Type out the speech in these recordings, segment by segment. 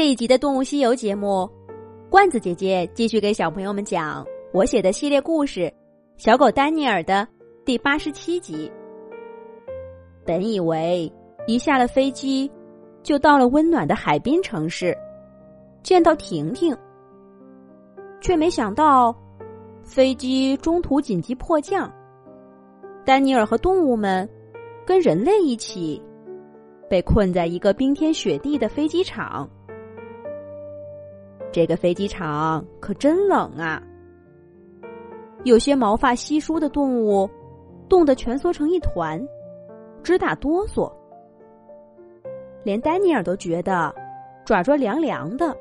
这一集的《动物西游》节目，罐子姐姐继续给小朋友们讲我写的系列故事《小狗丹尼尔》的第八十七集。本以为一下了飞机就到了温暖的海滨城市，见到婷婷，却没想到飞机中途紧急迫降，丹尼尔和动物们跟人类一起被困在一个冰天雪地的飞机场。这个飞机场可真冷啊！有些毛发稀疏的动物冻得蜷缩成一团，直打哆嗦。连丹尼尔都觉得爪爪凉凉的。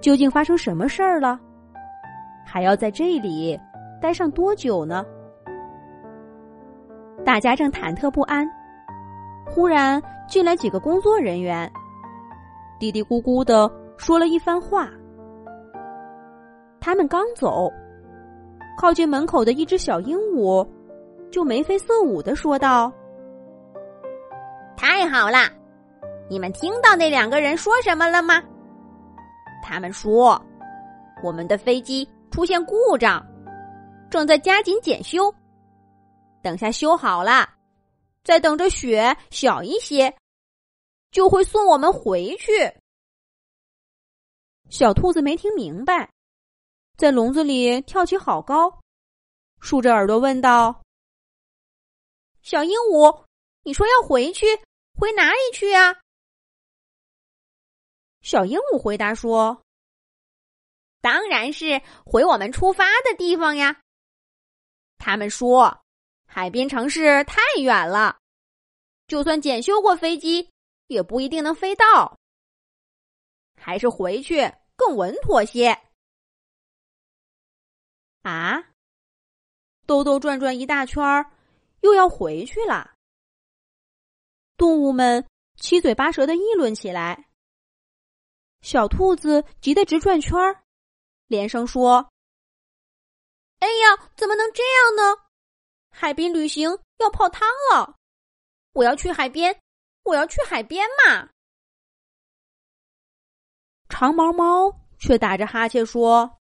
究竟发生什么事儿了？还要在这里待上多久呢？大家正忐忑不安，忽然进来几个工作人员，嘀嘀咕咕的。说了一番话，他们刚走，靠近门口的一只小鹦鹉就眉飞色舞的说道：“太好了，你们听到那两个人说什么了吗？他们说我们的飞机出现故障，正在加紧检修，等下修好了，再等着雪小一些，就会送我们回去。”小兔子没听明白，在笼子里跳起好高，竖着耳朵问道：“小鹦鹉，你说要回去，回哪里去啊？”小鹦鹉回答说：“当然是回我们出发的地方呀。他们说，海边城市太远了，就算检修过飞机，也不一定能飞到，还是回去。”更稳妥些啊！兜兜转转一大圈儿，又要回去了。动物们七嘴八舌的议论起来。小兔子急得直转圈儿，连声说：“哎呀，怎么能这样呢？海滨旅行要泡汤了！我要去海边，我要去海边嘛！”长毛猫却打着哈欠说：“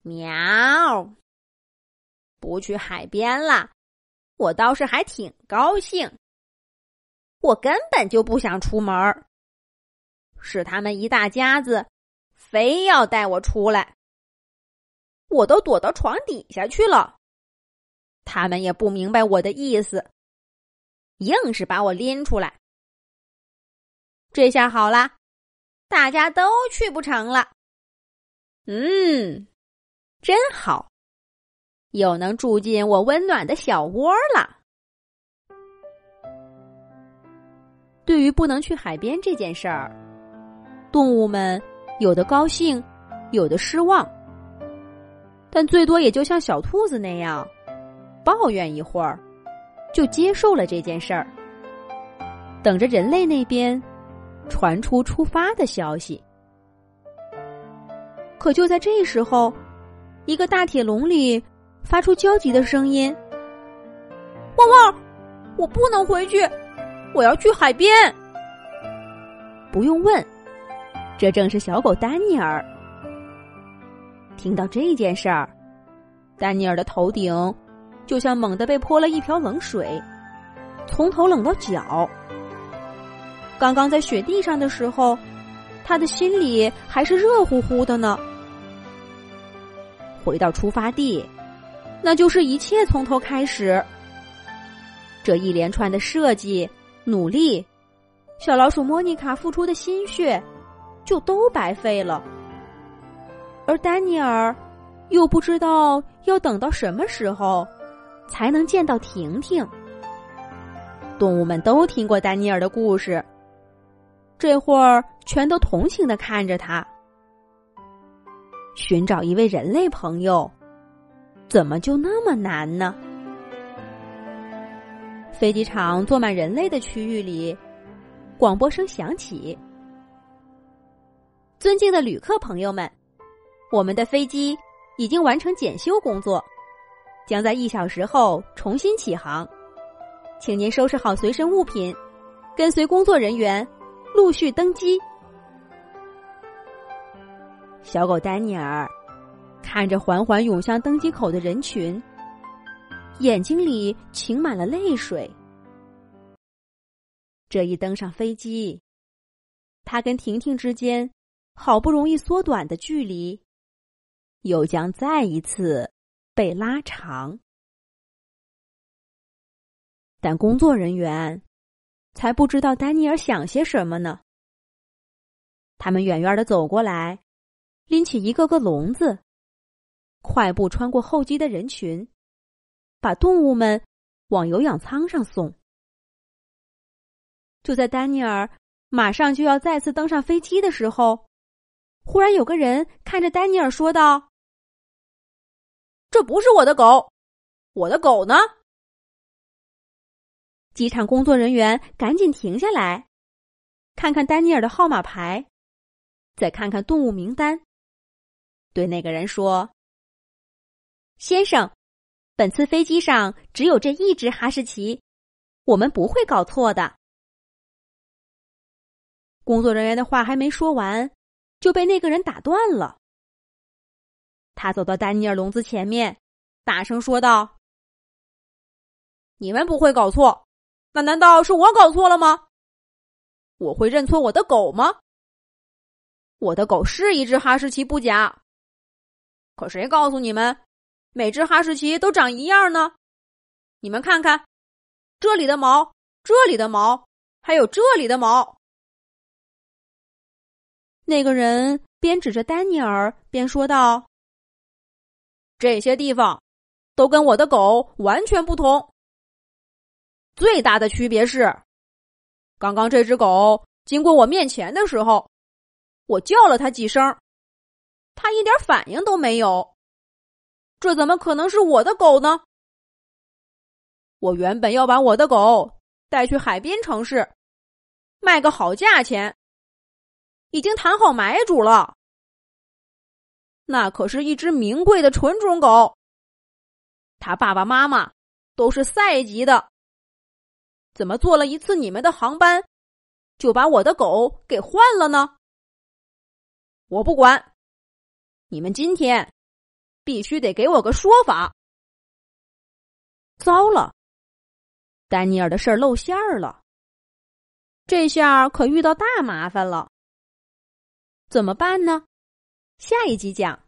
喵，不去海边了，我倒是还挺高兴。我根本就不想出门儿，是他们一大家子非要带我出来，我都躲到床底下去了。他们也不明白我的意思，硬是把我拎出来。这下好了。”大家都去不成了，嗯，真好，又能住进我温暖的小窝了。对于不能去海边这件事儿，动物们有的高兴，有的失望，但最多也就像小兔子那样，抱怨一会儿，就接受了这件事儿，等着人类那边。传出出发的消息，可就在这时候，一个大铁笼里发出焦急的声音：“汪汪！我不能回去，我要去海边。”不用问，这正是小狗丹尼尔。听到这件事儿，丹尼尔的头顶就像猛地被泼了一瓢冷水，从头冷到脚。刚刚在雪地上的时候，他的心里还是热乎乎的呢。回到出发地，那就是一切从头开始。这一连串的设计、努力，小老鼠莫妮卡付出的心血，就都白费了。而丹尼尔又不知道要等到什么时候，才能见到婷婷。动物们都听过丹尼尔的故事。这会儿全都同情的看着他，寻找一位人类朋友，怎么就那么难呢？飞机场坐满人类的区域里，广播声响起：“尊敬的旅客朋友们，我们的飞机已经完成检修工作，将在一小时后重新起航，请您收拾好随身物品，跟随工作人员。”陆续登机。小狗丹尼尔看着缓缓涌向登机口的人群，眼睛里噙满了泪水。这一登上飞机，他跟婷婷之间好不容易缩短的距离，又将再一次被拉长。但工作人员才不知道丹尼尔想些什么呢。他们远远的走过来，拎起一个个笼子，快步穿过候机的人群，把动物们往有氧舱上送。就在丹尼尔马上就要再次登上飞机的时候，忽然有个人看着丹尼尔说道：“这不是我的狗，我的狗呢？”机场工作人员赶紧停下来，看看丹尼尔的号码牌，再看看动物名单，对那个人说：“先生，本次飞机上只有这一只哈士奇，我们不会搞错的。”工作人员的话还没说完，就被那个人打断了。他走到丹尼尔笼子前面，大声说道：“你们不会搞错，那难道是我搞错了吗？我会认错我的狗吗？我的狗是一只哈士奇不假，可谁告诉你们，每只哈士奇都长一样呢？你们看看，这里的毛，这里的毛，还有这里的毛。”那个人边指着丹尼尔边说道：“这些地方都跟我的狗完全不同。最大的区别是，刚刚这只狗经过我面前的时候，我叫了它几声，它一点反应都没有。这怎么可能是我的狗呢？我原本要把我的狗带去海边城市，卖个好价钱。”已经谈好买主了，那可是一只名贵的纯种狗。他爸爸妈妈都是赛级的，怎么坐了一次你们的航班，就把我的狗给换了呢？我不管，你们今天必须得给我个说法。糟了，丹尼尔的事儿露馅儿了，这下可遇到大麻烦了。怎么办呢？下一集讲。